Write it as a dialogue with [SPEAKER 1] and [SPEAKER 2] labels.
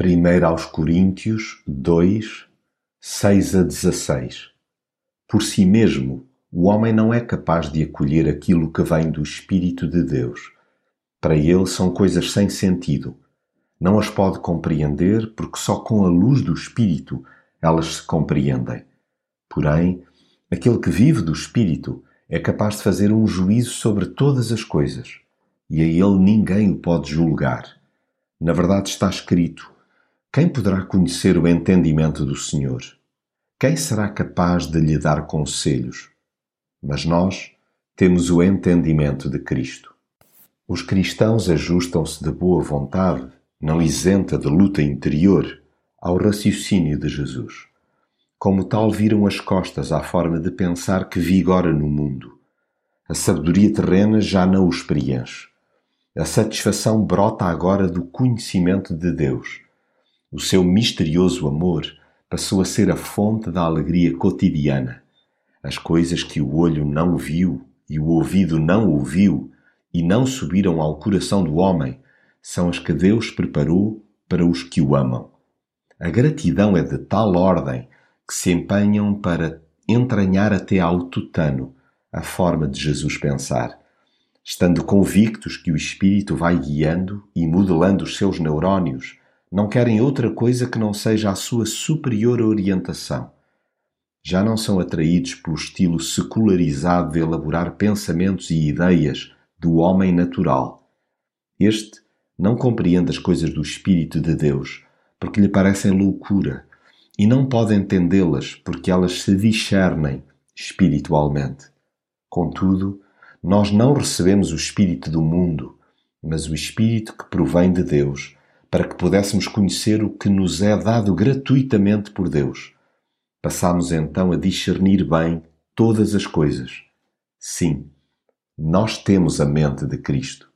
[SPEAKER 1] 1 aos Coríntios 2, 6 a 16 Por si mesmo, o homem não é capaz de acolher aquilo que vem do Espírito de Deus. Para ele são coisas sem sentido. Não as pode compreender porque só com a luz do Espírito elas se compreendem. Porém, aquele que vive do Espírito é capaz de fazer um juízo sobre todas as coisas, e a ele ninguém o pode julgar. Na verdade está escrito: quem poderá conhecer o entendimento do Senhor? Quem será capaz de lhe dar conselhos? Mas nós temos o entendimento de Cristo. Os cristãos ajustam-se de boa vontade, não isenta de luta interior, ao raciocínio de Jesus. Como tal, viram as costas à forma de pensar que vigora no mundo. A sabedoria terrena já não os preenche. A satisfação brota agora do conhecimento de Deus o seu misterioso amor passou a ser a fonte da alegria cotidiana. As coisas que o olho não viu e o ouvido não ouviu e não subiram ao coração do homem são as que Deus preparou para os que o amam. A gratidão é de tal ordem que se empenham para entranhar até ao tutano a forma de Jesus pensar, estando convictos que o Espírito vai guiando e modelando os seus neurónios não querem outra coisa que não seja a sua superior orientação. Já não são atraídos pelo estilo secularizado de elaborar pensamentos e ideias do homem natural. Este não compreende as coisas do Espírito de Deus, porque lhe parecem loucura, e não pode entendê-las porque elas se discernem espiritualmente. Contudo, nós não recebemos o Espírito do mundo, mas o Espírito que provém de Deus para que pudéssemos conhecer o que nos é dado gratuitamente por Deus. Passámos então a discernir bem todas as coisas. Sim, nós temos a mente de Cristo.